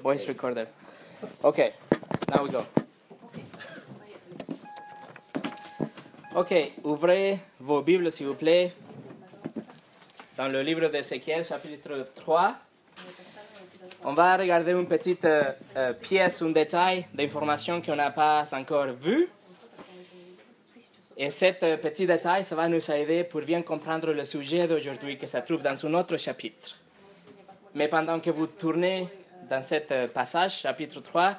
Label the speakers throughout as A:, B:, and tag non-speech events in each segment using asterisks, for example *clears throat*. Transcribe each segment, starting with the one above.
A: voice recorder. Okay, now we go. Ok, ouvrez vos Bibles s'il vous plaît dans le livre d'Ézéchiel, chapitre 3. On va regarder une petite euh, euh, pièce, un détail d'information qu'on n'a pas encore vu. Et cet euh, petit détail, ça va nous aider pour bien comprendre le sujet d'aujourd'hui qui se trouve dans un autre chapitre. Mais pendant que vous tournez dans ce passage, chapitre 3,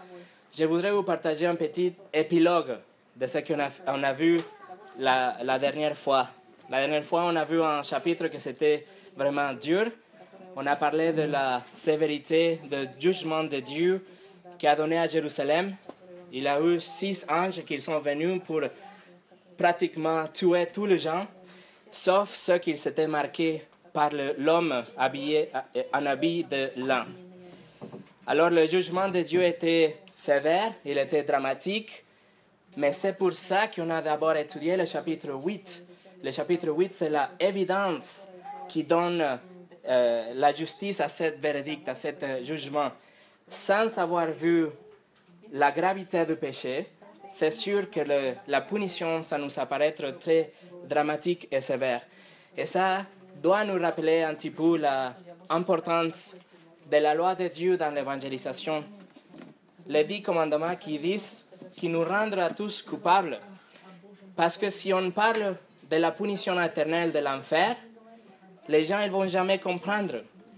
A: je voudrais vous partager un petit épilogue de ce qu'on a, on a vu la, dernière fois. La dernière fois, on a vu un chapitre que c'était vraiment dur. On a parlé de la sévérité, du jugement de Dieu qui a donné à Jérusalem. Il a eu six anges qui sont venus pour pratiquement tuer tous les gens, sauf ceux qui s'étaient marqués par l'homme habillé en habit de lin. Alors le jugement de Dieu était sévère, il était dramatique, mais c'est pour ça qu'on a d'abord étudié le chapitre 8. Le chapitre 8, c'est la évidence qui donne euh, la justice à cette verdict, à cet jugement. Sans avoir vu la gravité du péché, c'est sûr que la punition, ça nous apparaît très dramatique et sévère. Et ça doit nous rappeler un petit peu l'importance de la loi de Dieu dans l'évangélisation. Les dix commandements qui disent qui nous rendra tous coupables. Parce que si on parle de la punition éternelle de l'enfer, les gens ne vont jamais comprendre.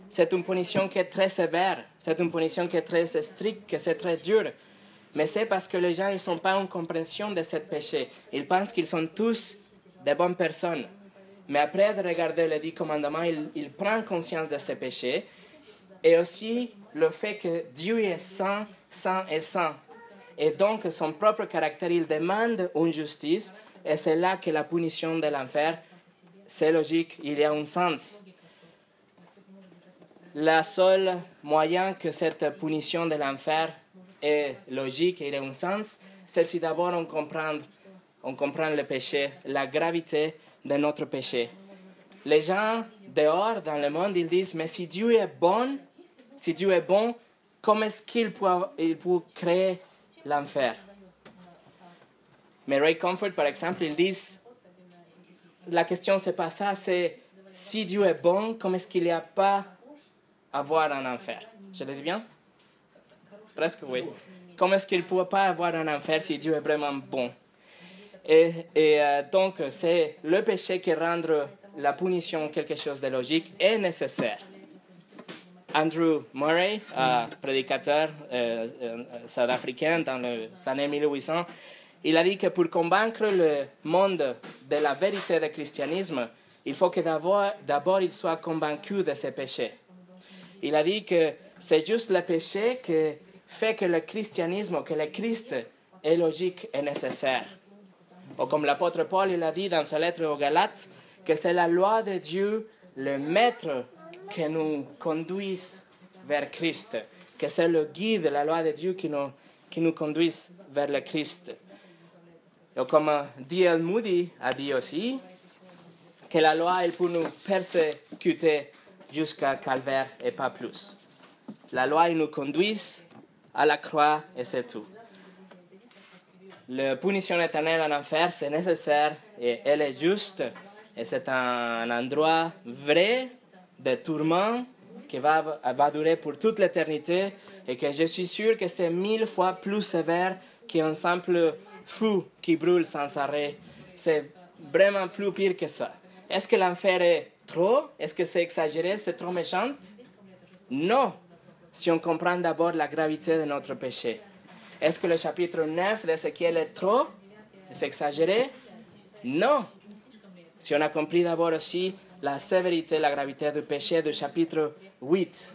A: C'est une punition qui est très sévère, c'est une punition qui est très stricte, que c'est très dur. Mais c'est parce que les gens ne sont pas en compréhension de ce péché. Ils pensent qu'ils sont tous des bonnes personnes. Mais après de regarder les dix commandements, ils, ils prennent conscience de ce péché et aussi le fait que Dieu est saint, saint et saint. Et donc, son propre caractère, il demande une justice, et c'est là que la punition de l'enfer, c'est logique, il y a un sens. Le seul moyen que cette punition de l'enfer est logique et ait un sens, c'est si d'abord on comprend, on comprend le péché, la gravité de notre péché. Les gens dehors dans le monde, ils disent, mais si Dieu est bon, si Dieu est bon, comment est-ce qu'il peut, il peut créer l'enfer? Mais Ray Comfort, par exemple, ils disent, la question c'est pas ça, c'est si Dieu est bon, comment est-ce qu'il n'y a pas à avoir un enfer? Je le dis bien? Presque oui. Comment est-ce qu'il ne peut pas avoir un enfer si Dieu est vraiment bon? Et, et euh, donc, c'est le péché qui rend la punition quelque chose de logique et nécessaire. Andrew Murray, euh, prédicateur euh, euh, sud-africain dans les années 1800, il a dit que pour convaincre le monde de la vérité du christianisme, il faut que d'abord il soit convaincu de ses péchés. Il a dit que c'est juste le péché qui fait que le christianisme, que le Christ est logique et nécessaire. Ou comme l'apôtre Paul il a dit dans sa lettre aux Galates, que c'est la loi de Dieu, le maître qui nous conduisent vers Christ, que c'est le guide, la loi de Dieu qui nous, qui vers le Christ. Et comme D.L. Moody a dit aussi, que la loi, elle peut nous persécuter jusqu'à Calvaire et pas plus. La loi, nous conduit à la croix et c'est tout. La punition éternelle en enfer, c'est nécessaire et elle est juste. Et c'est un endroit vrai de tourments qui va, va durer pour toute l'éternité et que je suis sûr que c'est mille fois plus sévère qu'un simple feu qui brûle sans arrêt. C'est vraiment plus pire que ça. Est-ce que l'enfer est trop? Est-ce que c'est exagéré? C'est trop méchant? Non, si on comprend d'abord la gravité de notre péché. Est-ce que le chapitre 9 d'Ézéchiel est trop? C'est exagéré? Non. Si on a compris d'abord aussi la sévérité, la gravité du péché du chapitre 8.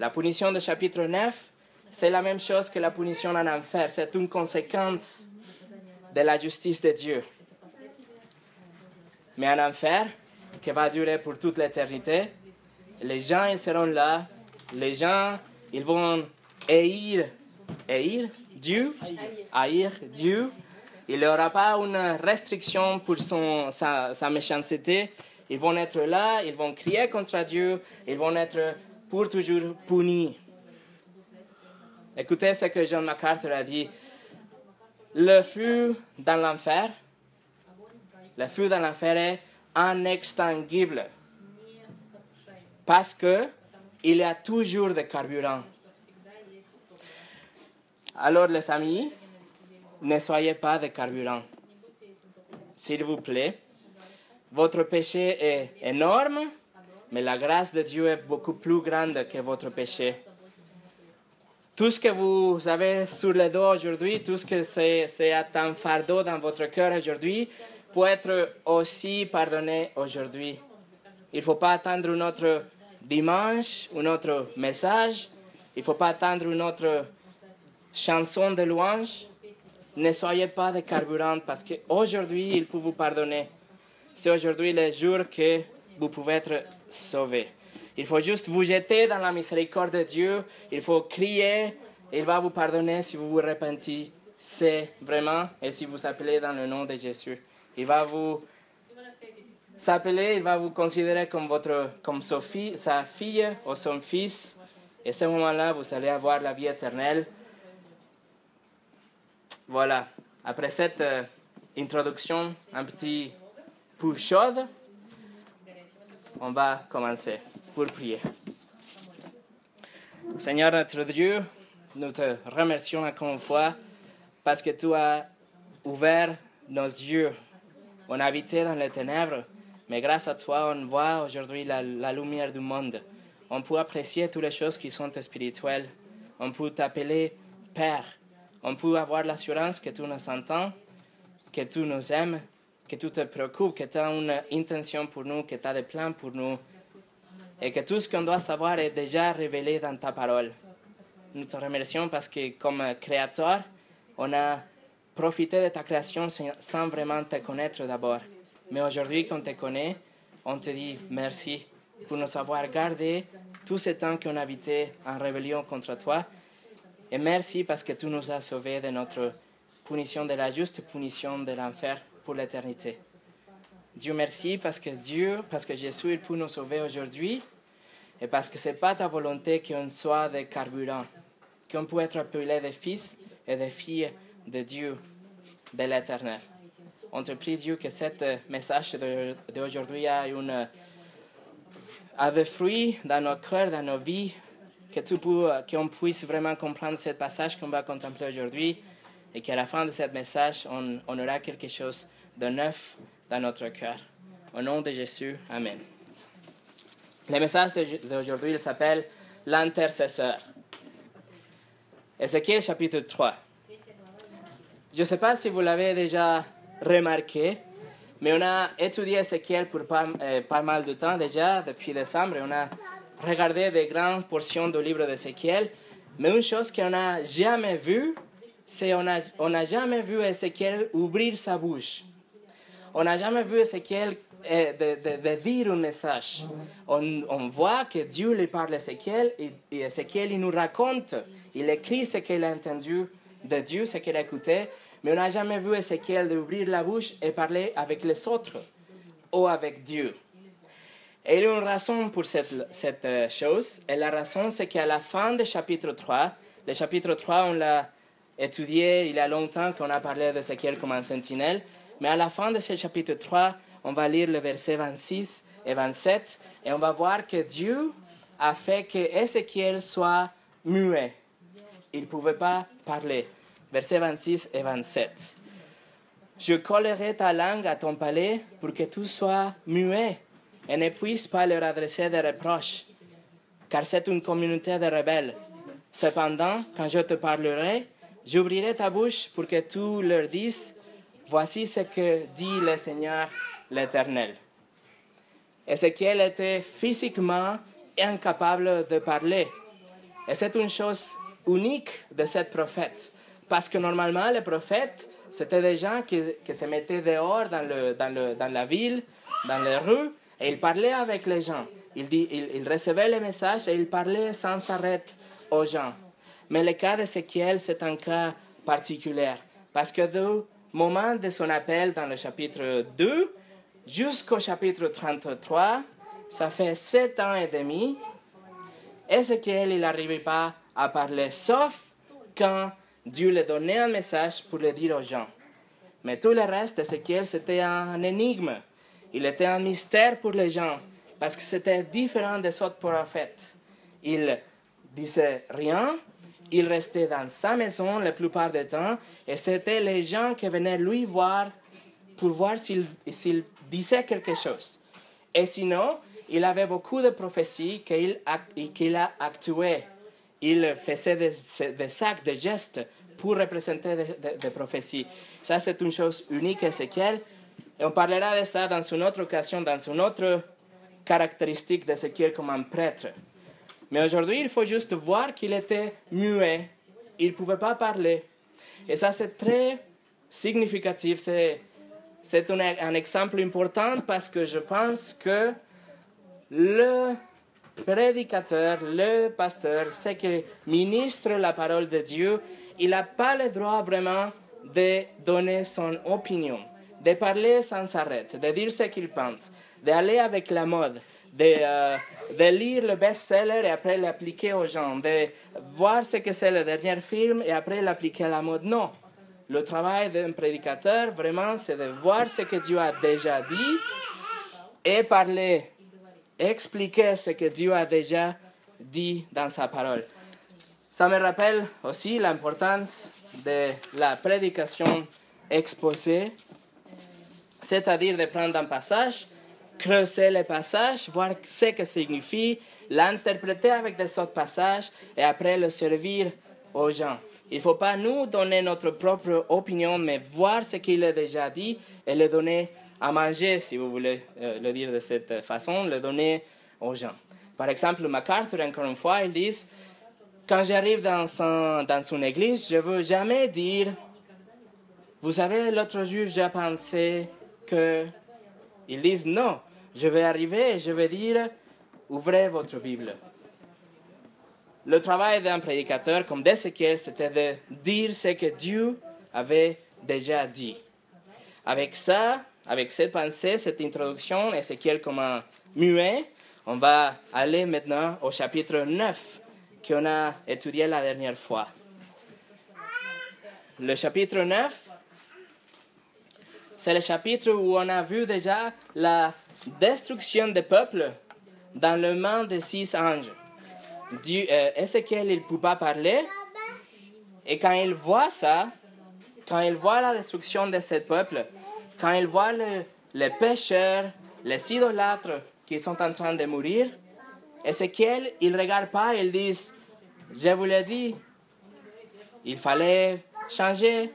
A: La punition du chapitre 9, c'est la même chose que la punition en enfer. C'est une conséquence de la justice de Dieu. Mais en enfer, qui va durer pour toute l'éternité, les gens, ils seront là. Les gens, ils vont haïr, haïr? Dieu, haïr Dieu. Il n'y aura pas une restriction pour son, sa, sa méchanceté ils vont être là, ils vont crier contre Dieu, ils vont être pour toujours punis. Écoutez ce que John MacArthur a dit. Le feu dans l'enfer, le feu dans l'enfer est inextinguible parce que il y a toujours de carburant. Alors les amis, ne soyez pas de carburant. S'il vous plaît, votre péché est énorme, mais la grâce de Dieu est beaucoup plus grande que votre péché. Tout ce que vous avez sur le dos aujourd'hui, tout ce que c'est un fardeau dans votre cœur aujourd'hui, peut être aussi pardonné aujourd'hui. Il ne faut pas attendre un autre dimanche, un autre message. Il ne faut pas attendre une autre chanson de louange. Ne soyez pas de carburant parce qu'aujourd'hui, il peut vous pardonner. C'est aujourd'hui le jour que vous pouvez être sauvé. Il faut juste vous jeter dans la miséricorde de Dieu. Il faut crier. Il va vous pardonner si vous vous repentez. C'est vraiment, et si vous appelez dans le nom de Jésus. Il va vous s'appeler, il va vous considérer comme, votre, comme sa fille ou son fils. Et ce moment-là, vous allez avoir la vie éternelle. Voilà. Après cette euh, introduction un petit peu chaude, on va commencer pour prier. Seigneur notre Dieu, nous te remercions encore une fois parce que tu as ouvert nos yeux. On habitait dans les ténèbres, mais grâce à toi, on voit aujourd'hui la, la lumière du monde. On peut apprécier toutes les choses qui sont spirituelles. On peut t'appeler Père on peut avoir l'assurance que tu nous entends, que tu nous aimes, que tu te préoccupes, que tu as une intention pour nous, que tu as des plans pour nous, et que tout ce qu'on doit savoir est déjà révélé dans ta parole. Nous te remercions parce que comme créateur, on a profité de ta création sans vraiment te connaître d'abord. Mais aujourd'hui qu'on te connaît, on te dit merci pour nous avoir gardé tout ce temps qu'on habitait en rébellion contre toi et merci parce que tu nous as sauvés de notre punition, de la juste punition de l'enfer pour l'éternité. Dieu merci parce que Dieu, parce que Jésus, il peut nous sauver aujourd'hui et parce que ce n'est pas ta volonté qu'on soit des carburants, qu'on peut être appelé des fils et des filles de Dieu, de l'éternel. On te prie, Dieu, que ce message d'aujourd'hui a, a des fruits dans nos cœurs, dans nos vies, que euh, qu'on puisse vraiment comprendre ce passage qu'on va contempler aujourd'hui et qu'à la fin de ce message, on, aura quelque chose de neuf dans notre cœur. Au nom de Jésus, Amen. Le message d'aujourd'hui s'appelle l'intercesseur. Ézéchiel chapitre 3. Je ne sais pas si vous l'avez déjà remarqué, mais on a étudié Ézéchiel pour pas, euh, pas mal de temps déjà, depuis décembre, et on a regarder des grandes portions du livre d'Ézéchiel, mais une chose qu'on n'a jamais vue, c'est n'a on a jamais vu Ézéchiel ouvrir sa bouche. On n'a jamais vu Ézéchiel eh, de, dire un message. On, on, voit que Dieu lui parle à Ézéchiel et, et Ézéchiel il nous raconte, il écrit ce qu'il a entendu de Dieu, ce qu'il a écouté, mais on n'a jamais vu Ézéchiel ouvrir la bouche et parler avec les autres ou avec Dieu. Et il y a une raison pour cette, cette euh, chose. Et la raison, c'est qu'à la fin du chapitre 3, le chapitre 3, on l'a étudié il y a longtemps qu'on a parlé d'Ézéchiel comme un sentinelle. Mais à la fin de ce chapitre 3, on va lire le verset 26 et 27 et on va voir que Dieu a fait que Ézéchiel soit muet. Il ne pouvait pas parler. Verset 26 et 27. Je collerai ta langue à ton palais pour que tu sois muet et ne puisse pas leur adresser des reproches, car c'est une communauté de rebelles. Cependant, quand je te parlerai, j'ouvrirai ta bouche pour que tu leur dises, voici ce que dit le Seigneur l'Éternel. Ézéchiel était physiquement incapable de parler. Et c'est une chose unique de cette prophète. Parce que normalement, les prophètes, c'était des gens qui, se mettaient dehors dans, la ville, dans les rues, et il parlait avec les gens. Il, dit, il, recevait les messages et il parlait sans arrêt aux gens. Mais le cas d'Ézéchiel, c'est un cas particulier. Parce que du moment de son appel dans le chapitre 2 jusqu'au chapitre 33, ça fait sept ans et demi, Ézéchiel, il n'arrivait pas à parler, sauf quand Dieu lui donnait un message pour le dire aux gens. Mais tout le reste d'Ézéchiel, c'était un énigme. Il était un mystère pour les gens, parce que c'était différent des autres prophètes. Il disait rien, il restait dans sa maison la plupart du temps, et c'était les gens qui venaient lui voir pour voir s'il disait quelque chose. Et sinon, il avait beaucoup de prophéties qu'il a actuées. Il faisait des, sacs, des gestes pour représenter des, prophéties. Ça, c'est une chose unique Ézéchiel. Et on parlera de ça dans une autre occasion, dans une autre caractéristique d'Ézéchiel comme un prêtre. Mais aujourd'hui, il faut juste voir qu'il était muet. Il ne pouvait pas parler. Et ça, c'est très significatif. C'est c'est un, exemple important parce que je pense que le prédicateur, le pasteur, c'est que ministre la parole de Dieu, il n'a pas le droit vraiment de donner son opinion, de parler sans arrêt, de dire ce qu'il pense, d'aller avec la mode, de, euh, de lire le best-seller et après l'appliquer aux gens, de voir ce que c'est le dernier film et après l'appliquer à la mode. Non, le travail d'un prédicateur, vraiment, c'est de voir ce que Dieu a déjà dit et parler, expliquer ce que Dieu a déjà dit dans sa parole. Ça me rappelle aussi l'importance de la prédication exposée, c'est-à-dire de prendre un passage, creuser le passage, voir ce que signifie, l'interpréter avec des autres passages et après le servir aux gens. Il ne faut pas nous donner notre propre opinion, mais voir ce qu'il a déjà dit et le donner à manger, si vous voulez euh, le dire de cette façon, le donner aux gens. Par exemple, MacArthur, encore une fois, il dit, quand j'arrive dans, dans une église, je ne veux jamais dire, vous savez, l'autre jour, j'ai pensé que... Ils disent, non, je vais arriver et je vais dire, ouvrez votre Bible le travail d'un prédicateur comme d'Ézéchiel, c'était de dire ce que Dieu avait déjà dit. Avec ça, avec cette pensée, cette introduction, Ézéchiel comme un muet, on va aller maintenant au chapitre 9 qu'on a étudié la dernière fois. Le chapitre 9, c'est le chapitre où on a vu déjà la destruction des peuples dans le main des six anges. Dieu, euh, il ne peut pas parler? Et quand il voit ça, quand il voit la destruction de ce peuple, quand il voit les pécheurs, les idolâtres qui sont en train de mourir, Ézéchiel, il ne regarde pas, il dit, je vous l'ai dit, il fallait changer.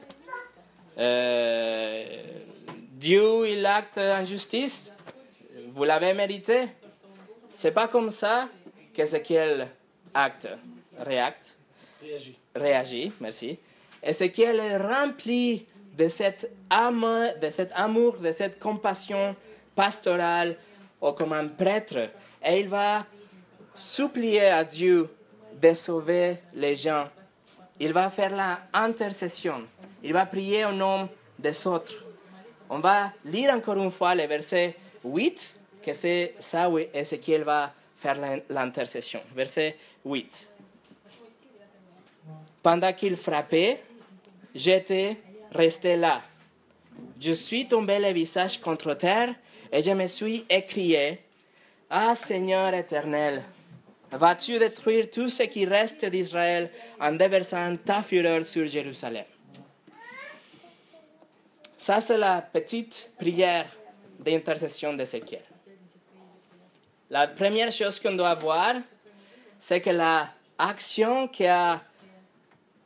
A: Euh, Dieu, il acte en justice, vous l'avez mérité. C'est pas comme ça qu'Ézéchiel acte, react, réagit, réagit merci. Ézéchiel est rempli de cet amour, de cet amour, de cette compassion pastorale ou comme un prêtre. Et il va supplier à Dieu de sauver les gens. Il va faire l'intercession. Il va prier au nom des autres. On va lire encore une fois le verset 8, que c'est ça où Ézéchiel va faire l'intercession. Verset 8. Pendant qu'il frappait, j'étais resté là. Je suis tombé le visage contre terre et je me suis écrié, Ah Seigneur éternel, vas-tu détruire tout ce qui reste d'Israël en déversant ta fureur sur Jérusalem? Ça, c'est la petite prière d'intercession d'Ézéchiel. La première chose qu'on doit voir, c'est que la action qui a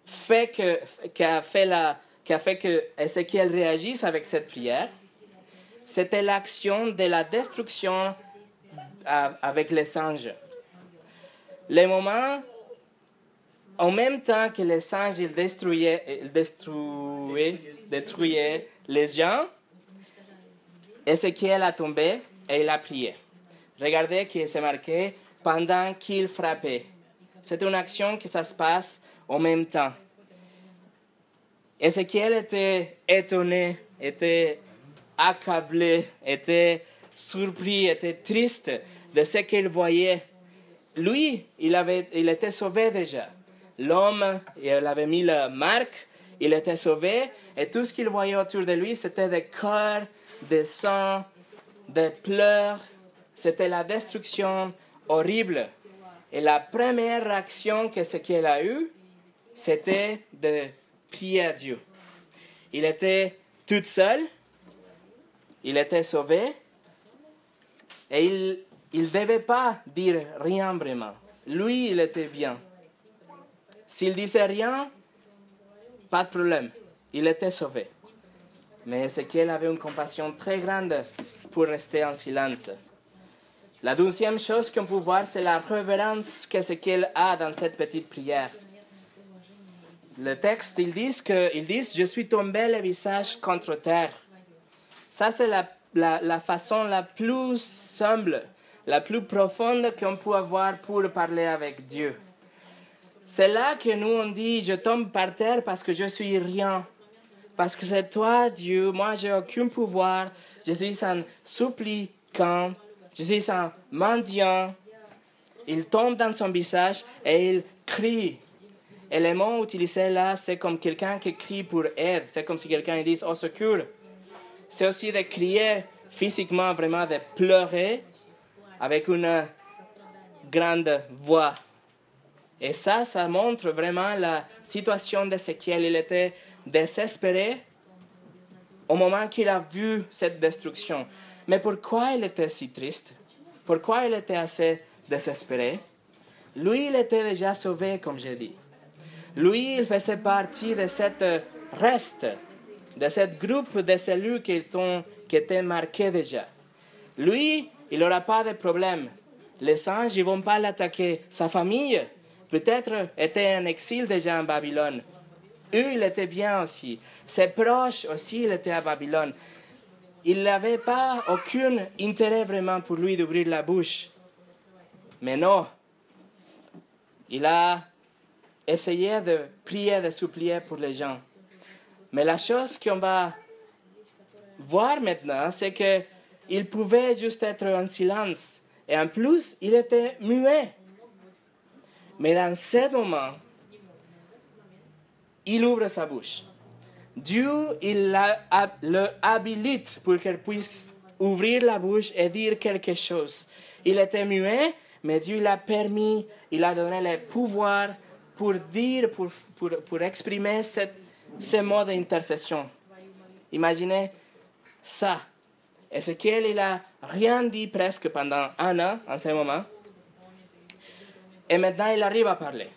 A: fait que, qui a fait la, qui a fait que Ézéchiel réagisse avec cette prière, c'était l'action de la destruction avec les anges. Les moments, en même temps que les anges ils détruisaient, ils détruisaient les gens, Ézéchiel a tombé et il a prié. Regardez que c'est marqué pendant qu'il frappait. C'est une action qui ça se passe en même temps. Ézéchiel était étonné, était accablé, était surpris, était triste de ce qu'il voyait. Lui, il, avait, il était sauvé déjà. l'homme, il avait mis la marque, il était sauvé, et tout ce qu'il voyait autour de lui, c'était des corps, des sangs, des pleurs, c'était la destruction horrible. Et la première réaction que ce qu'il a eue, c'était de prier à Dieu. Il était tout seul, il était sauvé, et il ne devait pas dire rien vraiment. Lui, il était bien. S'il disait rien, pas de problème. Il était sauvé. Mais Ézéchiel avait une compassion très grande pour rester en silence. La deuxième chose qu'on peut voir, c'est la révérence qu'Ézéchiel a dans cette petite prière. Le texte, ils disent que, je suis tombé le visage contre terre. Ça, c'est la, la, la, façon la plus simple, la plus profonde qu'on peut avoir pour parler avec Dieu. C'est là que nous on dit, je tombe par terre parce que je suis rien. Parce que c'est toi, Dieu. Moi, j'ai aucun pouvoir. Je suis un suppliant. Je suis un mendiant. Il tombe dans son visage et il crie. Et le mot utilisé là, c'est comme quelqu'un qui crie pour aide. C'est comme si quelqu'un dit au secours. C'est aussi de crier physiquement, vraiment de pleurer avec une grande voix. Et ça, ça montre vraiment la situation d'Ézéchiel. Il était désespéré au moment qu'il a vu cette destruction. Mais pourquoi il était si triste? Pourquoi il était assez désespéré? Lui, il était déjà sauvé, comme j'ai dit. Lui, il faisait partie de cette reste, de ce groupe de cellules qui, qui étaient marquées déjà. Lui, il n'aura pas de problème. Les anges ne vont pas l'attaquer. Sa famille, peut-être était en exil déjà en Babylone. Eux, il était bien aussi. Ses proches aussi, il était à Babylone. Il n'avait pas aucun intérêt vraiment pour lui d'ouvrir la bouche. Mais non, il a essayé de prier, de supplier pour les gens. Mais la chose qu'on va voir maintenant, c'est qu'il pouvait juste être en silence. Et en plus, il était muet. Mais dans ce moment, il ouvre sa bouche. Dieu, il le habilite pour qu'il puisse ouvrir la bouche et dire quelque chose. Il était muet, mais Dieu l'a permis, il a donné le pouvoir pour dire, pour, pour, pour exprimer cette, ce mot d'intercession. Imaginez ça. Ezekiel, il n'a rien dit presque pendant un an en ce moment. Et maintenant, il arrive à parler.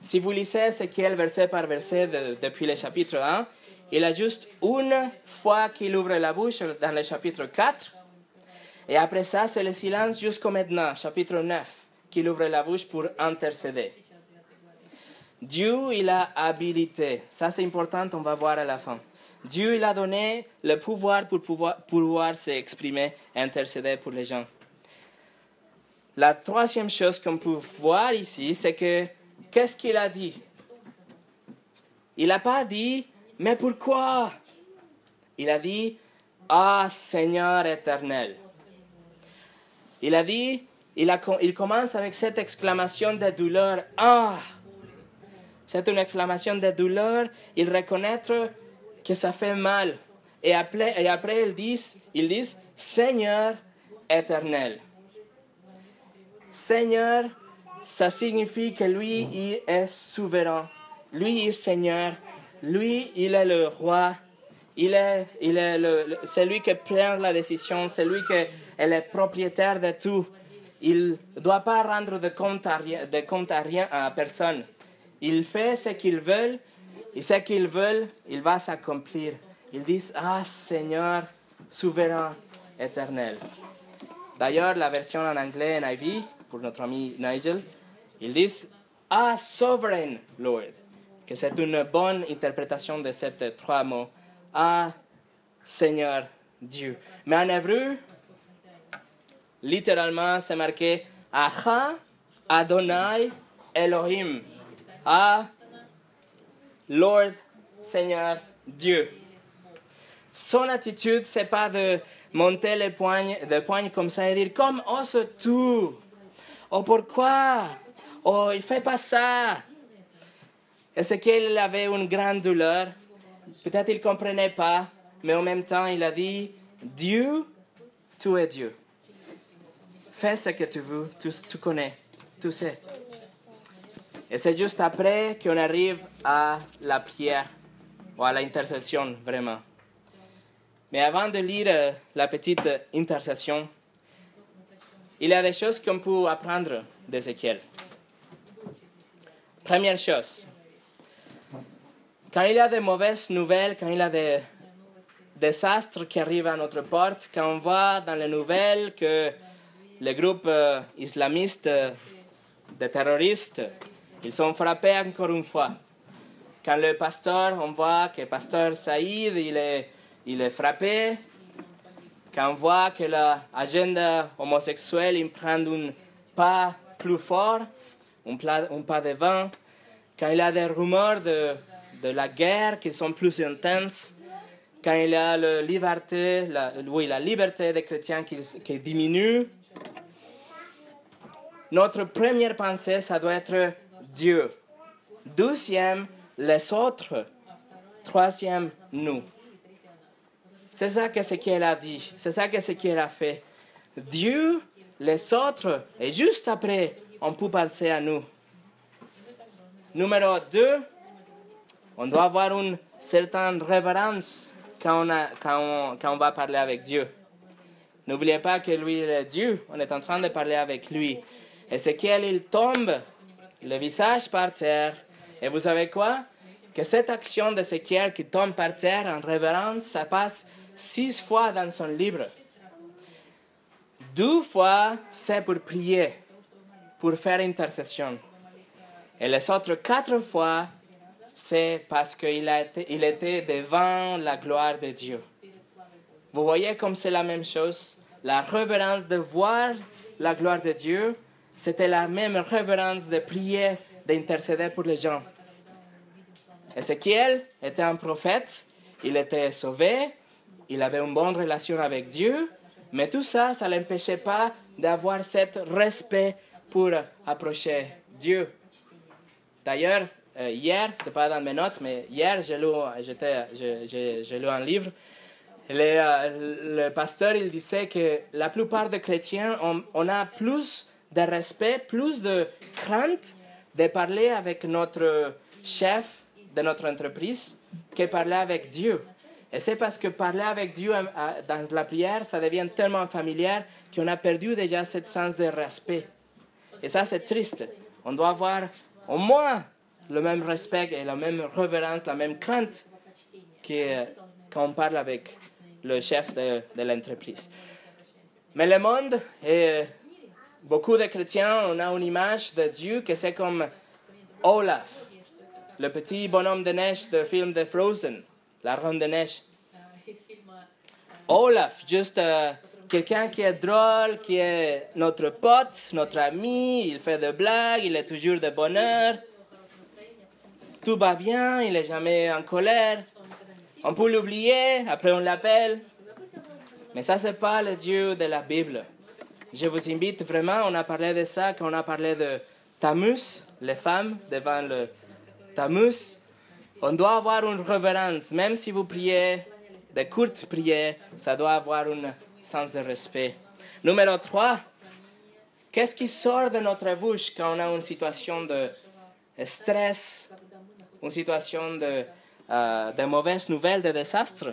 A: Si vous lisez ce verset par verset depuis le chapitre 1, il a juste une fois qu'il ouvre la bouche dans le chapitre 4. Et après ça, c'est le silence jusqu'au maintenant, chapitre 9, qu'il ouvre la bouche pour intercéder. Dieu, il a habilité. Ça, c'est important, on va voir à la fin. Dieu, il a donné le pouvoir pour pouvoir, pouvoir s'exprimer intercéder pour les gens. La troisième chose qu'on peut voir ici, c'est que qu'est-ce qu'il a dit? Il n'a pas dit, mais pourquoi? Il a dit, Ah Seigneur éternel. Il a dit, il, a, il commence avec cette exclamation de douleur, Ah C'est une exclamation de douleur, il reconnaît que ça fait mal. Et après, et après ils disent, ils disent Seigneur éternel. Seigneur, ça signifie que lui, il est souverain. Lui, il est Seigneur. Lui, il est le roi. Il est, il est le, celui qui prend la décision. C'est lui qui est le propriétaire de tout. Il ne doit pas rendre de compte à rien, de compte à, rien, à personne. Il fait ce qu'il veut. Et ce qu'il veut, il va s'accomplir. Ils disent, ah Seigneur, souverain, éternel. D'ailleurs, la version en anglais NIV, pour notre ami Nigel, ils disent Ah, sovereign Lord, que c'est une bonne interprétation de ces trois mots. Ah, Seigneur Dieu. Mais en hébreu, littéralement, c'est marqué Aha, Adonai, Elohim. Ah, Lord, Seigneur Dieu. Son attitude, c'est pas de monter les poignes comme ça et dire comme oses-tu Oh, pourquoi? Oh, il fait pas ça. Ézéchiel avait une grande douleur? Peut-être il ne comprenait pas, mais en même temps, il a dit, Dieu, tu es Dieu. Fais ce que tu veux, tu, tu connais, tu sais. Et c'est juste après qu'on arrive à la prière ou à l'intercession, vraiment. Mais avant de lire euh, la petite intercession, il y a des choses qu'on peut apprendre d'Ézéchiel. Première chose, quand il y a des mauvaises nouvelles, quand il y a des désastres qui arrivent à notre porte, quand on voit dans les nouvelles que les groupes euh, islamistes, euh, des terroristes, ils sont frappés encore une fois. Quand le pasteur, on voit que le pasteur Saïd, il est, il est frappé. Quand on voit que l'agenda homosexuelle, il prend un pas plus fort, un, un pas devant. Quand il y a des rumeurs de, la guerre qui sont plus intenses, quand il y a la liberté, oui, la liberté des chrétiens qui, qui diminue, notre première pensée, ça doit être Dieu. Deuxième, les autres. Troisième, nous. C'est ça que ce qu'il a dit. C'est ça que ce qu'il a fait. Dieu, les autres, et juste après, on peut penser à nous. Numéro deux, on doit avoir une certaine révérence quand on, va parler avec Dieu. N'oubliez pas que lui est Dieu. On est en train de parler avec lui. Et c'est qu'il tombe le visage par terre. Et vous savez quoi? Que cette action de d'Ézéchiel qui tombe par terre en révérence, ça passe six fois dans son livre. Deux fois, c'est pour prier, pour faire intercession. Et les autres quatre fois, c'est parce qu'il il était devant la gloire de Dieu. Vous voyez comme c'est la même chose? La révérence de voir la gloire de Dieu c'était la même révérence de prier, d'intercéder pour les gens. Ézéchiel était un prophète, il était sauvé, il avait une bonne relation avec Dieu, mais tout ça, ça ne l'empêchait pas d'avoir ce respect pour approcher Dieu. D'ailleurs, euh, hier, ce n'est pas dans mes notes, mais hier, j'ai lu, lu un livre. Le, euh, le, pasteur, il disait que la plupart des chrétiens, on, on a plus de respect, plus de crainte de parler avec notre chef de notre entreprise que parler avec Dieu. Et c'est parce que parler avec Dieu euh, dans la prière, ça devient tellement familier qu'on a perdu déjà ce sens de respect. Et ça, c'est triste. On doit avoir au moins le même respect et la même révérence, la même crainte que quand on parle avec le chef de, de l'entreprise. Mais le monde est Beaucoup de chrétiens, on a une image de Dieu que c'est comme Olaf, le petit bonhomme de neige de film de Frozen, la ronde de neige. Olaf, juste euh, quelqu'un qui est drôle, qui est notre pote, notre ami, il fait des blagues, il est toujours de bonheur. Tout va bien, il n'est jamais en colère. On peut l'oublier, après on l'appelle. Mais ça, c'est pas le Dieu de la Bible. Je vous invite vraiment, on a parlé de ça quand on a parlé de Tamus, les femmes devant le Tamus. On doit avoir une révérence, même si vous priez de courtes prières, ça doit avoir un sens de respect. Numéro 3, qu'est-ce qui sort de notre bouche quand on a une situation de stress, une situation de, euh, de mauvaises nouvelles, de désastre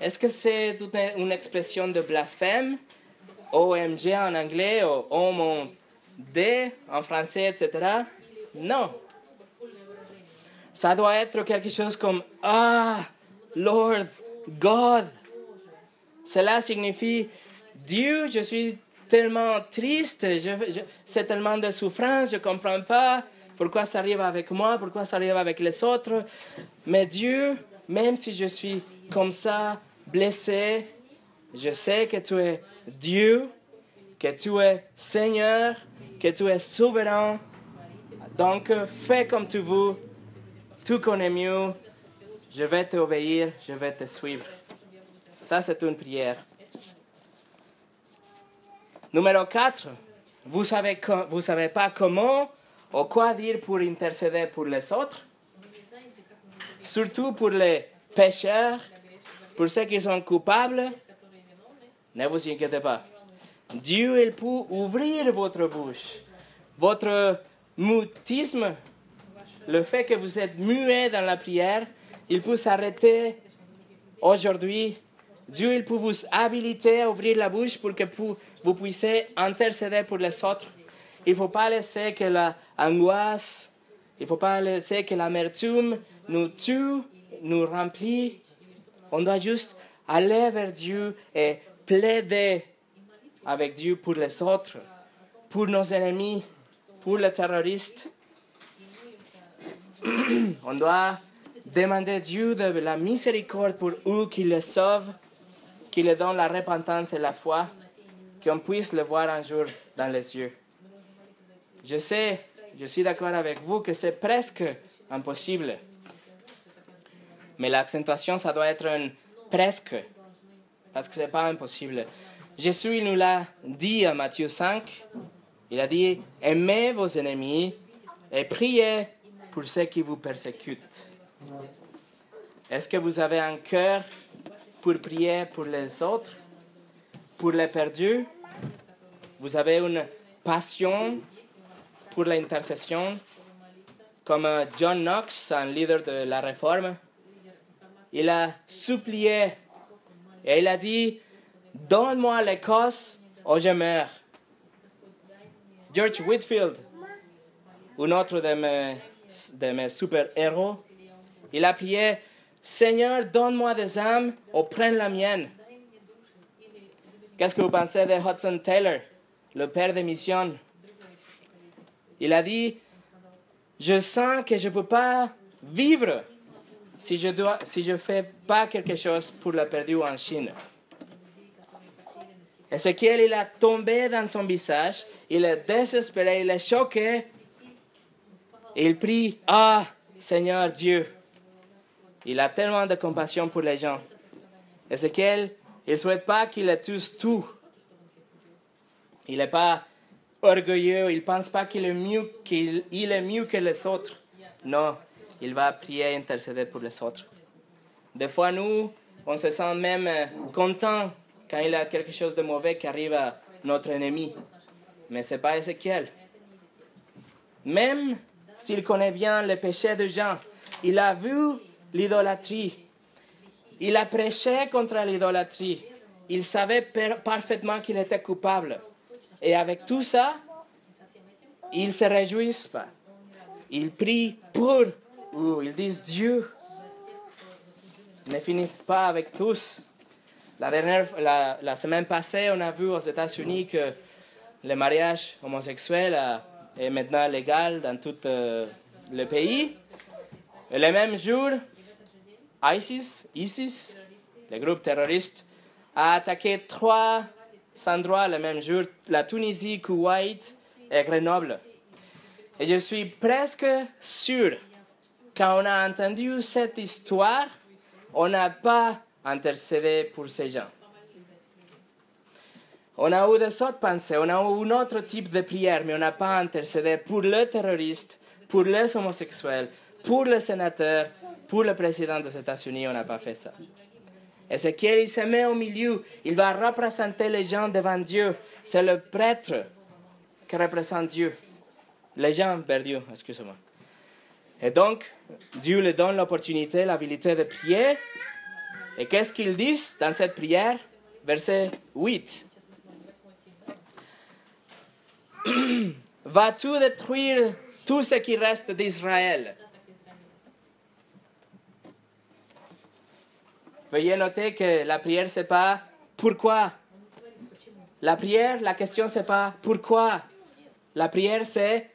A: Est-ce que c'est une expression de blasphème? OMG en anglais ou Oh mon D en français, etc. Non. Ça doit être quelque chose comme Ah, Lord, God. Cela signifie Dieu, je suis tellement triste, c'est tellement de souffrance, je ne comprends pas pourquoi ça arrive avec moi, pourquoi ça arrive avec les autres. Mais Dieu, même si je suis comme ça, blessé, je sais que tu es Dieu, que tu es Seigneur, que tu es souverain. Donc fais comme tu veux, tu connais mieux, je vais t'obéir, je vais te suivre. Ça, c'est une prière. Numéro 4, vous savez, vous savez pas comment ou quoi dire pour intercéder pour les autres? surtout pour les pécheurs, pour ceux qui sont coupables, ne vous inquiétez pas. Dieu, il peut ouvrir votre bouche. Votre mutisme, le fait que vous êtes muet dans la prière, il peut s'arrêter aujourd'hui. Dieu, il peut vous habiliter à ouvrir la bouche pour que vous puissiez intercéder pour les autres. Il ne faut pas laisser que l'angoisse, il ne faut pas laisser que l'amertume nous tue, nous remplit. On doit juste aller vers Dieu et plaider avec Dieu pour les autres, pour nos ennemis, pour les terroristes. *clears throat* On doit demander Dieu de la miséricorde pour eux qui les sauve, qui les donne la repentance et la foi, qu'on puisse le voir un jour dans les yeux. Je sais, je suis d'accord avec vous que c'est presque impossible. Mais l'accentuation, ça doit être un presque, parce que ce n'est pas impossible. Jésus nous l'a dit à Matthieu 5. Il a dit, aimez vos ennemis et priez pour ceux qui vous persécutent. Est-ce que vous avez un cœur pour prier pour les autres, pour les perdus? Vous avez une passion pour l'intercession, comme John Knox, un leader de la réforme? Il a supplié et il a dit, Donne-moi l'Écosse ou je meurs. George Whitfield, un autre de mes, de mes super-héros, il a prié Seigneur, donne-moi des âmes ou prends la mienne. Qu'est-ce que vous pensez de Hudson Taylor, le père de mission Il a dit Je sens que je ne peux pas vivre si je ne si fais pas quelque chose pour la perdue en Chine. Ézéchiel, il a tombé dans son visage, il est désespéré, il est choqué. Il prie, ah, Seigneur Dieu. Il a tellement de compassion pour les gens. Ézéchiel, il ne souhaite pas qu'il ait tous tout. Il n'est pas orgueilleux, il ne pense pas qu'il est, mieux, est mieux que les autres. Non, il va prier et intercéder pour les autres. Des fois, nous, on se sent même content quand il y a quelque chose de mauvais qui arrive à notre ennemi. Mais ce n'est pas Ézéchiel. Même s'il connaît bien le péché de gens, il a vu l'idolâtrie. Il a prêché contre l'idolâtrie. Il savait parfaitement qu'il était coupable. Et avec tout ça, il ne se réjouit pas. Il prie pour ou ils disent Dieu. Ne finissent pas avec tous. La, dernière, la, semaine passée, on a vu aux États-Unis que le mariage homosexuel est maintenant légal dans tout euh, le pays. Et le même jour, ISIS, ISIS, le groupe terroriste, a attaqué trois endroits le même jour, la Tunisie, Kuwait et Grenoble. Et je suis presque sûr, quand on a entendu cette histoire, on n'a pas intercéder pour ces gens. On a eu des autres pensées, on a eu un autre type de prière, mais on n'a pas intercédé pour les terroristes, pour les homosexuels, pour les sénateurs, pour le président des États-Unis, on n'a pas fait ça. Et ce qu'il se met au milieu, il va représenter les gens devant Dieu. C'est le prêtre qui représente Dieu. Les gens vers Dieu, excusez-moi. Et donc, Dieu lui donne l'opportunité, l'habilité de prier et qu'est-ce qu'ils disent dans cette prière? Verset 8. Vas-tu détruire tout ce qui reste d'Israël Veuillez noter que la prière, c'est pas pourquoi. La prière, la question, c'est pas pourquoi. La prière, c'est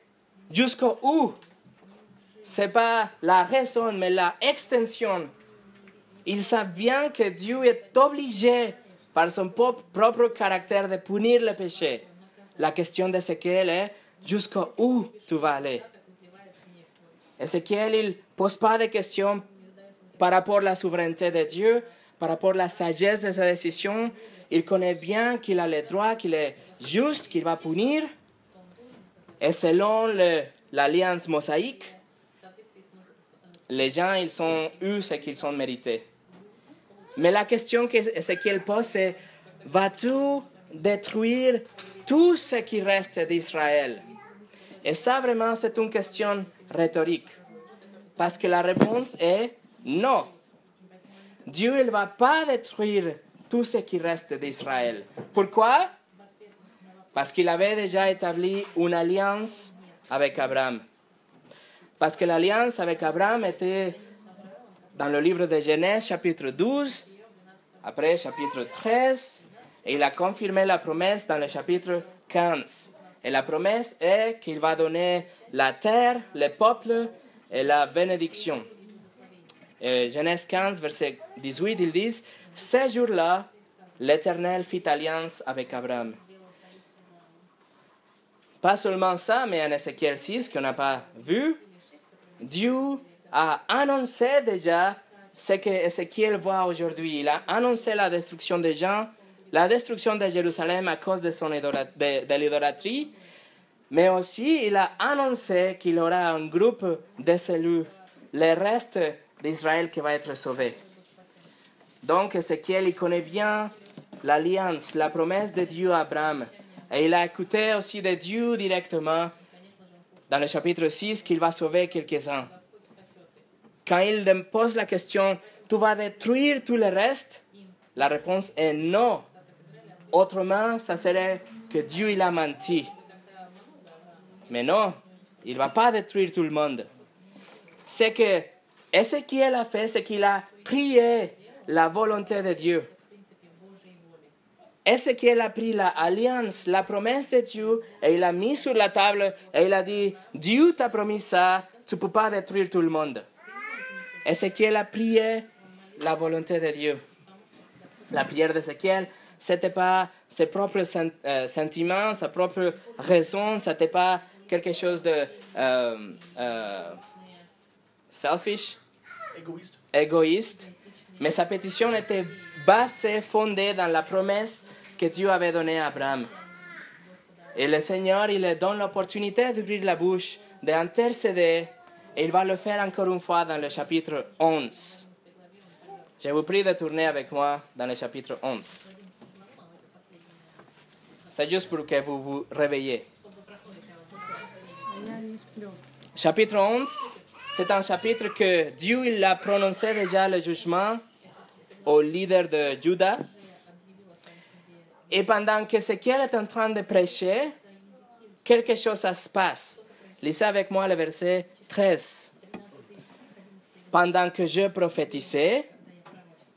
A: jusqu'où. où. C'est pas la raison, mais la extension ils savent bien que Dieu est obligé par son propre caractère de punir le péché. La question d'Ézéchiel est jusqu'où tu vas aller? Ézéchiel, il ne pose pas de questions par rapport à la souveraineté de Dieu, par rapport à la sagesse de sa décision. Il connaît bien qu'il a le droit, qu'il est juste, qu'il va punir. Et selon l'alliance mosaïque, les gens, ils ont eu ce qu'ils ont mérité. Mais la question qu'Ézéchiel pose, c'est, vas-tu détruire tout ce qui reste d'Israël Et ça, vraiment, c'est une question rhétorique. Parce que la réponse est non. Dieu ne va pas détruire tout ce qui reste d'Israël. Pourquoi? Parce qu'il avait déjà établi une alliance avec Abraham. Parce que l'alliance avec Abraham était dans le livre de Genèse chapitre 12, après chapitre 13, et il a confirmé la promesse dans le chapitre 15. Et la promesse est qu'il va donner la terre, le peuple et la bénédiction. Genèse 15, verset 18, ils disent, Ces jours-là, l'Éternel fit alliance avec Abraham. Pas seulement ça, mais en Ézéchiel 6, qu'on n'a pas vu, Dieu a annoncé déjà ce que Ézéchiel voit aujourd'hui. Il a annoncé la destruction des gens, la destruction de Jérusalem à cause de, son l'idolâtrie, mais aussi il a annoncé qu'il aura un groupe de cellules, le reste d'Israël qui va être sauvé. Donc Ézéchiel, il connaît bien l'alliance, la promesse de Dieu à Abraham. Et il a écouté aussi de Dieu directement dans le chapitre 6 qu'il va sauver quelques-uns. Quand il pose la question, tu vas détruire tout le reste, la réponse est non. Autrement, ça serait que Dieu il a menti. Mais non, il ne va pas détruire tout le monde. C'est que Ézéchiel a fait, c'est qu'il a prié la volonté de Dieu. Ézéchiel a pris l'alliance, la promesse de Dieu, et il a mis sur la table, et il a dit, Dieu t'a promis ça, tu ne peux pas détruire tout le monde. Ézéchiel a prié la volonté de Dieu? La prière d'Ézéchiel, ce n'était pas ses propres euh, sentiments, sa propre raison, ce n'était pas quelque chose de euh, euh, selfish,
B: égoïste.
A: égoïste, mais sa pétition était basée, fondée dans la promesse que Dieu avait donnée à Abraham. Et le Seigneur, il lui donne l'opportunité d'ouvrir la bouche, d'intercéder, et il va le faire encore une fois dans le chapitre 11. Je vous prie de tourner avec moi dans le chapitre 11. C'est juste pour que vous vous réveillez. Chapitre 11, c'est un chapitre que Dieu il a prononcé déjà le jugement au leader de Juda. Et pendant que Ézéchiel est en train de prêcher, quelque chose se passe. Lisez avec moi le verset 13. Pendant que je prophétisais,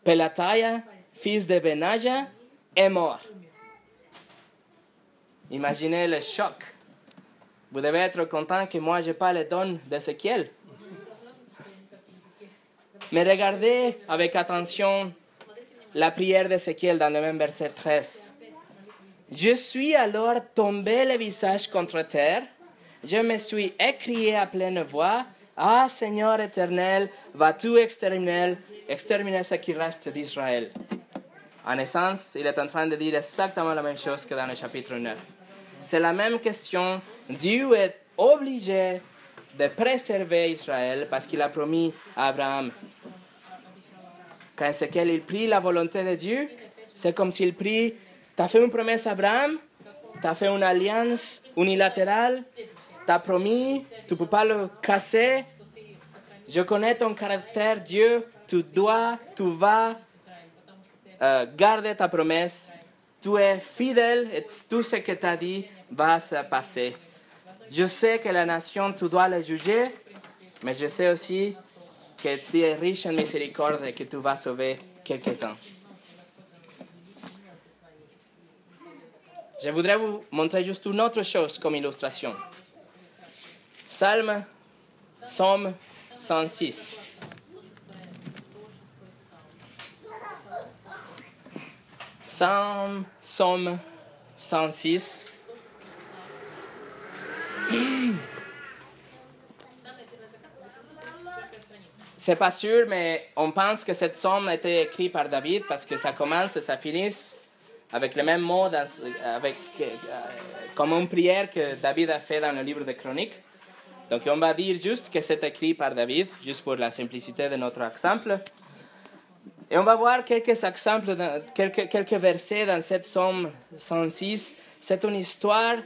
A: Pelataya, fils de Benaja, est mort. Imaginez le choc. Vous devez être content que moi, je n'ai pas le don d'Ézéchiel. Mais regardez avec attention la prière d'Ézéchiel dans le même verset 13. Je suis alors tombé le visage contre terre. Je me suis écrié à pleine voix. Ah Seigneur éternel, vas-tu exterminer, exterminer ce qui reste d'Israël En essence, il est en train de dire exactement la même chose que dans le chapitre 9. C'est la même question. Dieu est obligé de préserver Israël parce qu'il a promis à Abraham. Quand Ezekiel il prie la volonté de Dieu, c'est comme s'il prie, tu as fait une promesse à Abraham, tu as fait une alliance unilatérale, tu as promis, tu ne peux pas le casser. Je connais ton caractère, Dieu, tu dois, tu vas euh, garder ta promesse. Tu es fidèle et tout ce que tu as dit va se passer. Je sais que la nation, tu dois la juger, mais je sais aussi que tu es riche en miséricorde et que tu vas sauver quelques-uns. Je voudrais vous montrer juste une autre chose comme illustration. Psalm, Psalm 106. Psalm, Psalm 106. C'est pas sûr, mais on pense que cette somme a été écrite par David parce que ça commence et ça finit avec le même mot, avec, euh, comme une prière que David a fait dans le livre de Chroniques. Donc on va dire juste que c'est écrit par David, juste pour la simplicité de notre exemple. Et on va voir quelques exemples, quelques, versets dans cette Somme 106. C'est une histoire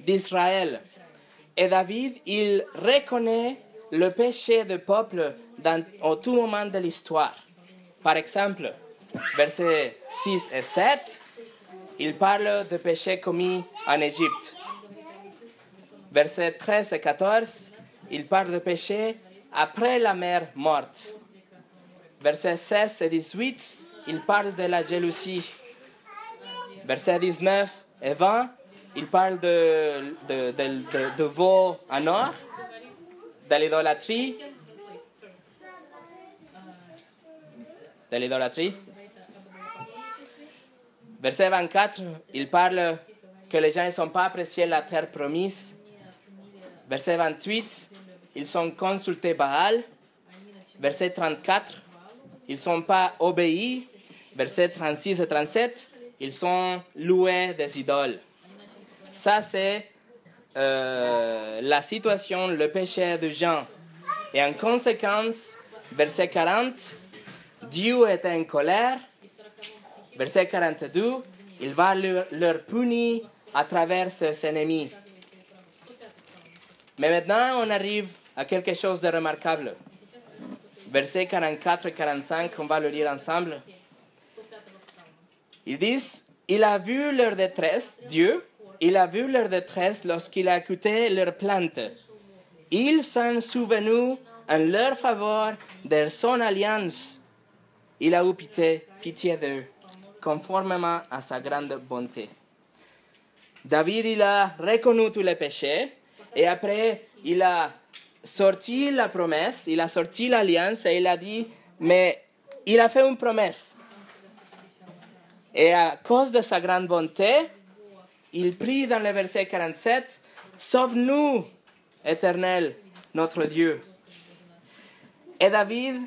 A: d'Israël. Et David, il reconnaît le péché du peuple dans, au tout moment de l'histoire. Par exemple, versets 6 et 7, il parle de péché commis en Égypte. Versets 13 et 14, il parle de péché après la mère morte. Versets 16 et 18, il parle de la jalousie. Versets 19 et 20, il parle de, de, veau en or, de l'idolâtrie. De l'idolâtrie. Verset 24, il parle que les gens ne sont pas appréciés la terre promise. Verset 28, ils sont consultés Baal. Verset 34, ils ne sont pas obéis. Verset 36 et 37, ils sont loués des idoles. Ça, c'est euh, la situation, le péché de Jean. Et en conséquence, verset 40, Dieu est en colère. Verset 42, il va leur punir à travers ses ennemis. Mais maintenant, on arrive à quelque chose de remarquable. Versets 44 et 45, on va le lire ensemble. Ils disent, il a vu leur détresse, Dieu, il a vu leur détresse lorsqu'il a écouté leur plainte. Il s'en souvenu en leur faveur de son alliance. Il a eu pitié, pitié d'eux, conformément à sa grande bonté. David, il a reconnu tous les péchés et après, il a sorti la promesse, il a sorti l'alliance et il a dit, mais il a fait une promesse. Et à cause de sa grande bonté, il prie dans le verset 47, Sauve-nous, éternel, notre Dieu. Et David,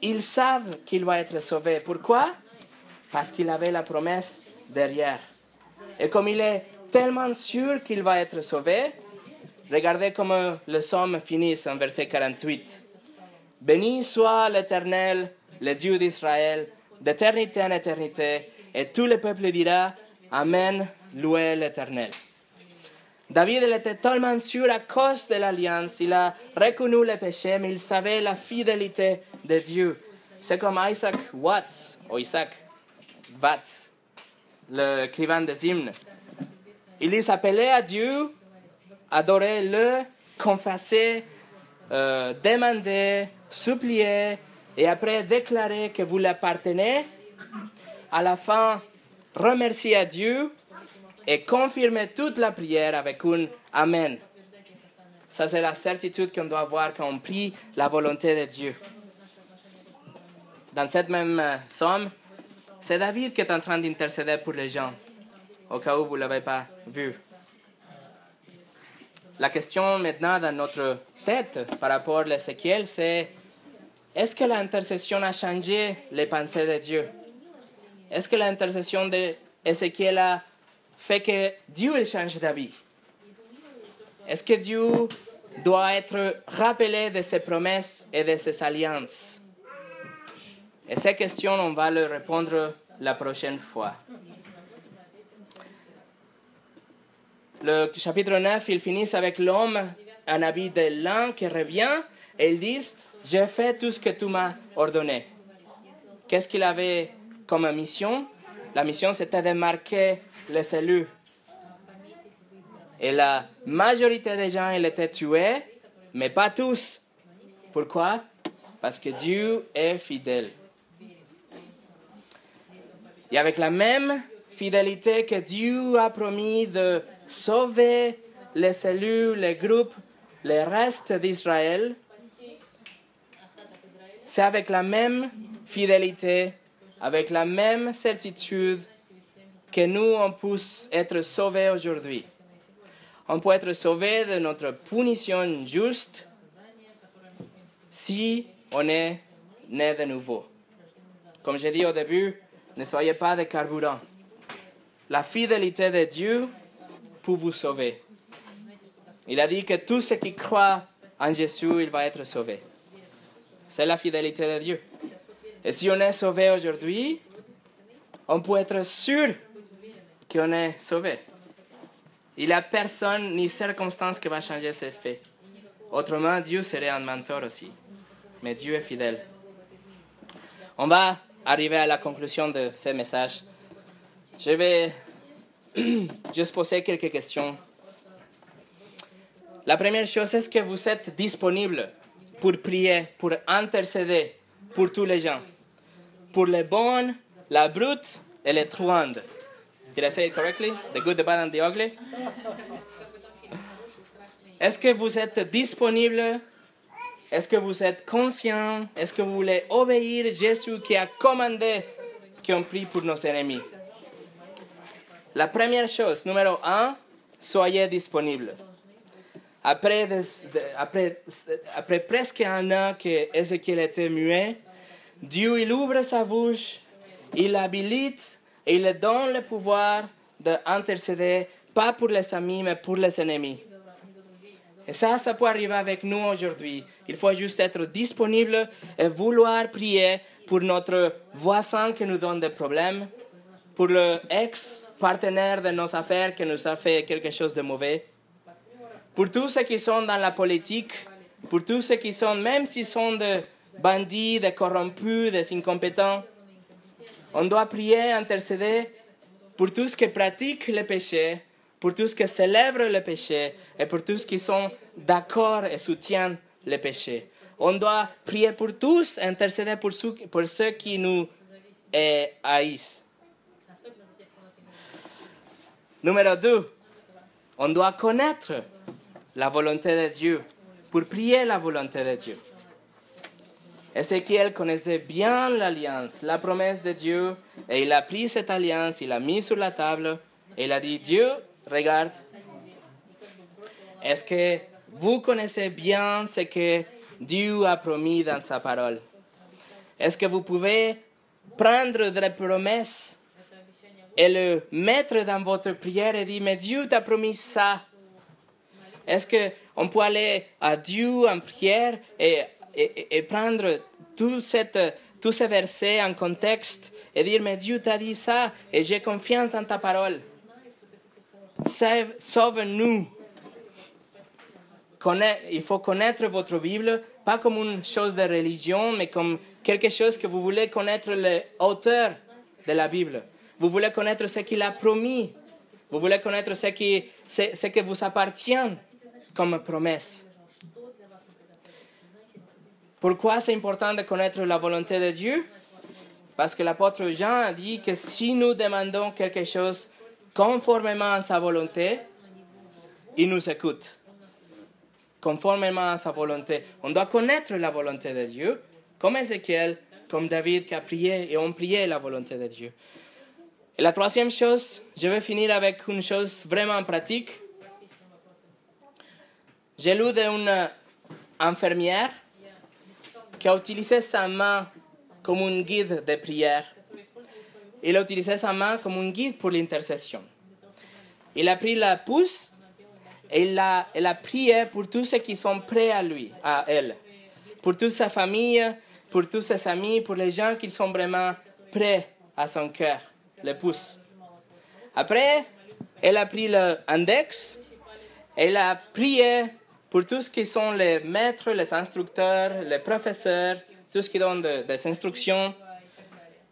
A: ils savent qu'il va être sauvé. Pourquoi? Parce qu'il avait la promesse derrière. Et comme il est tellement sûr qu'il va être sauvé, regardez comment le psaume finit en verset 48. Béni soit l'Éternel, le Dieu d'Israël, d'éternité en éternité, et tout le peuple dira Amen, louez l'Éternel. David était tellement sûr à cause de l'alliance, il a reconnu le péché, mais il savait la fidélité de Dieu. C'est comme Isaac Watts, ou Isaac Watts, l'écrivain des hymnes. Il s'appelait à Dieu, adorer-le, confesser, euh, demander, supplier, et après déclarer que vous l'appartenez. À la fin, remercier à Dieu et confirmer toute la prière avec un Amen. Ça, c'est la certitude qu'on doit avoir quand on prie la volonté de Dieu. Dans cette même euh, somme, c'est David qui est en train d'intercéder pour les gens, au cas où vous ne l'avez pas vu. La question maintenant dans notre tête par rapport à l'Ézéchiel, c'est est-ce que l'intercession a changé les pensées de Dieu? Est-ce que l'intercession d'Ézéchiel a fait que Dieu change d'avis? Est-ce que Dieu doit être rappelé de ses promesses et de ses alliances? Et ces questions, on va les répondre la prochaine fois. Le chapitre 9, il finit avec l'homme en habit de lin qui revient et il dit J'ai fait tout ce que tu m'as ordonné. Qu'est-ce qu'il avait comme mission? La mission, c'était de marquer les élus. Et la majorité des gens, ils étaient tués, mais pas tous. Pourquoi? Parce que Dieu est fidèle. Et avec la même fidélité que Dieu a promis de sauver les élus, les groupes, les restes d'Israël, c'est avec la même fidélité, avec la même certitude que nous, on puisse être sauvés aujourd'hui. On peut être sauvé de notre punition juste si on est né de nouveau. Comme j'ai dit au début, ne soyez pas des carburants. La fidélité de Dieu pour vous sauver. Il a dit que tout ce qui croit en Jésus, il va être sauvé. C'est la fidélité de Dieu. Et si on est sauvé aujourd'hui, on peut être sûr qu'on est sauvé. Il n'y a personne ni circonstance qui va changer ces faits. Autrement, Dieu serait un mentor aussi. Mais Dieu est fidèle. On va arriver à la conclusion de ce message. Je vais *clears throat* juste poser quelques questions. La première chose, est-ce que vous êtes disponible pour prier, pour intercéder pour tous les gens? Pour les bonnes, la brute et les truandes. Did I say it correctly? The good, the bad and the ugly? Est-ce que vous êtes disponible? Est-ce que vous êtes conscient? Est-ce que vous voulez obéir Jésus qui a commandé qu'on prie pour nos ennemis? La première chose, numéro un, soyez disponible. Après, presque un an que Ézéchiel était muet, Dieu il ouvre sa bouche, il habilite et il donne le pouvoir d'intercéder, pas pour les amis, mais pour les ennemis. Et ça, ça peut arriver avec nous aujourd'hui. Il faut juste être disponible et vouloir prier pour notre voisin qui nous donne des problèmes, pour le ex-partenaire de nos affaires qui nous a fait quelque chose de mauvais, pour tous ceux qui sont dans la politique, pour tous ceux qui sont, même s'ils sont des bandits, des corrompus, des incompétents, on doit prier, intercéder pour tous qui pratiquent le péché, pour tous qui célèbrent le péché et pour tous qui sont d'accord et soutiennent le péché. On doit prier pour tous, intercéder ceux, pour ceux qui nous haïssent. Numéro 2, on doit connaître la volonté de Dieu pour prier la volonté de Dieu. Ézéchiel connaissait bien l'alliance, la promesse de Dieu, et il a pris cette alliance, il l'a mis sur la table, et il a dit, Dieu, regarde, est-ce que vous connaissez bien ce que Dieu a promis dans sa parole? Est-ce que vous pouvez prendre des promesses et le mettre dans votre prière et dire, mais Dieu t'a promis ça est-ce qu'on peut aller à Dieu en prière et, et, prendre tout cette, tous ces versets en contexte et dire, mais Dieu t'a dit ça et j'ai confiance dans ta parole. Sauve-nous. Il faut connaître votre Bible, pas comme une chose de religion, mais comme quelque chose que vous voulez connaître l'auteur de la Bible. Vous voulez connaître ce qu'il a promis. Vous voulez connaître ce qui, vous appartient comme promesse. Pourquoi c'est important de connaître la volonté de Dieu? Parce que l'apôtre Jean a dit que si nous demandons quelque chose conformément à sa volonté, il nous écoute. Conformément à sa volonté. On doit connaître la volonté de Dieu, comme Ézéchiel, comme David qui a prié et ont prié la volonté de Dieu. Et la troisième chose, je vais finir avec une chose vraiment pratique. J'ai lu d'une infirmière qui a utilisé sa main comme un guide de prière. Il a utilisé sa main comme un guide pour l'intercession. Il a pris la pouce et il a, elle a prié pour tous ceux qui sont prêts à lui, à elle. Pour toute sa famille, pour tous ses amis, pour les gens qui sont vraiment prêts à son cœur, le pouce. Après, elle a pris l'index, elle a prié pour tous qui sont les maîtres, les instructeurs, les professeurs, tous qui donnent des instructions.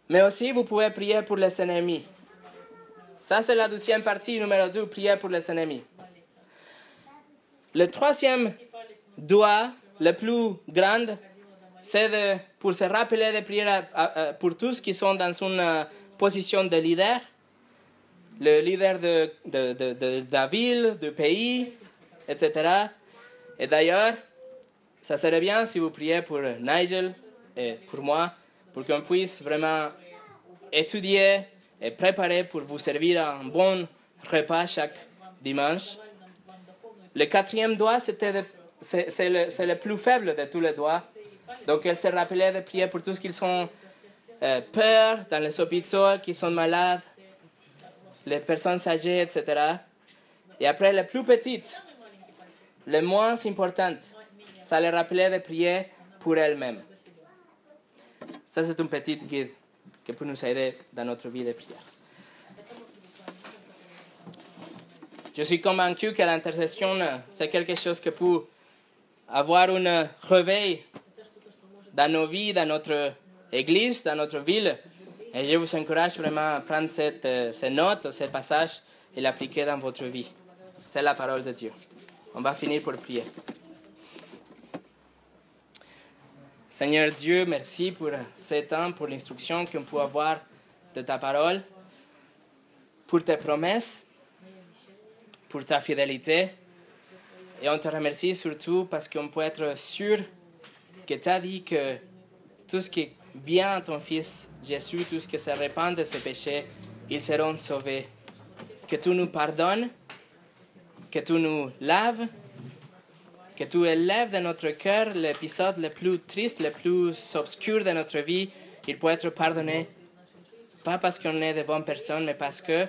A: Mais aussi, vous pouvez prier pour les ennemis. Ça, c'est la deuxième partie, numéro 2, prier pour les ennemis. Le troisième doigt, le plus grand, c'est pour se rappeler de prier pour tous qui sont dans une euh, position de leader, le leader de, de, de, de la ville, du pays, etc. Et d'ailleurs, ça serait bien si vous priez pour Nigel et pour moi, pour qu'on puisse vraiment étudier et préparer pour vous servir un bon repas chaque dimanche. Le quatrième doigt, c'était c'est le, le, plus faible de tous les doigts. Donc, elle se rappelait de prier pour tous qui sont euh, peur dans les hôpitaux, qui sont malades, les personnes âgées, etc. Et après, la plus petite, les moins importantes, ça les rappelait de prier pour elles-mêmes. Ça, c'est un petit guide qui peut nous aider dans notre vie de prière. Je suis convaincu que l'intercession, c'est quelque chose qui peut avoir un réveil dans nos vies, dans notre église, dans notre ville. Et je vous encourage vraiment à prendre cette, euh, ces notes, ces passages et l'appliquer dans votre vie. C'est la parole de Dieu. On va finir pour prier. Seigneur Dieu, merci pour ce temps, pour l'instruction qu'on peut avoir de ta parole, pour tes promesses, pour ta fidélité. Et on te remercie surtout parce qu'on peut être sûr que tu as dit que tout ce qui vient à ton Fils Jésus, tout ce qui se répand de ses péchés, ils seront sauvés. Que tu nous pardonnes, que tu nous laves, que tu élèves de notre cœur l'épisode le plus triste, le plus obscur de notre vie. Il peut être pardonné, pas parce qu'on est de bonnes personnes, mais parce que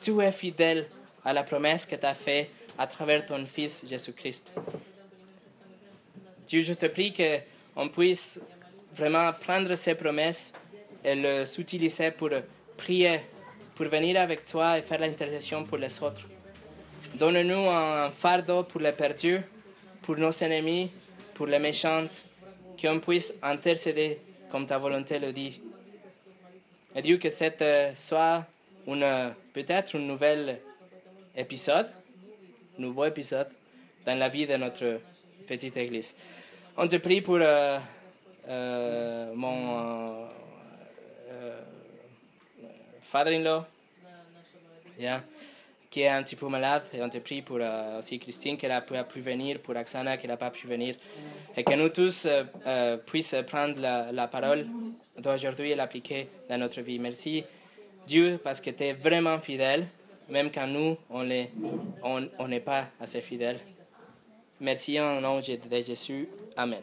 A: tu es fidèle à la promesse que tu as faite à travers ton Fils Jésus-Christ. Dieu, je te prie qu'on puisse vraiment prendre ces promesses et les utiliser pour prier, pour venir avec toi et faire l'intercession pour les autres. Donne-nous un fardeau pour les perdus, pour nos ennemis, pour les méchants, qu'on puisse intercéder comme ta volonté le dit. Et Dieu, que cette soit une, peut-être un nouvel épisode, nouveau épisode dans la vie de notre petite église. On te prie pour euh, euh, mon euh, father-in-law, yeah, qui est un petit peu malade, et on te prie pour aussi Christine qui n'a pas pu venir, pour Axana qui n'a pas pu venir, et que nous tous puissions prendre la, la parole d'aujourd'hui et l'appliquer dans notre vie. Merci Dieu parce que tu es vraiment fidèle, même quand nous, on n'est on, on pas assez fidèles. Merci en nom de Jésus. Amen.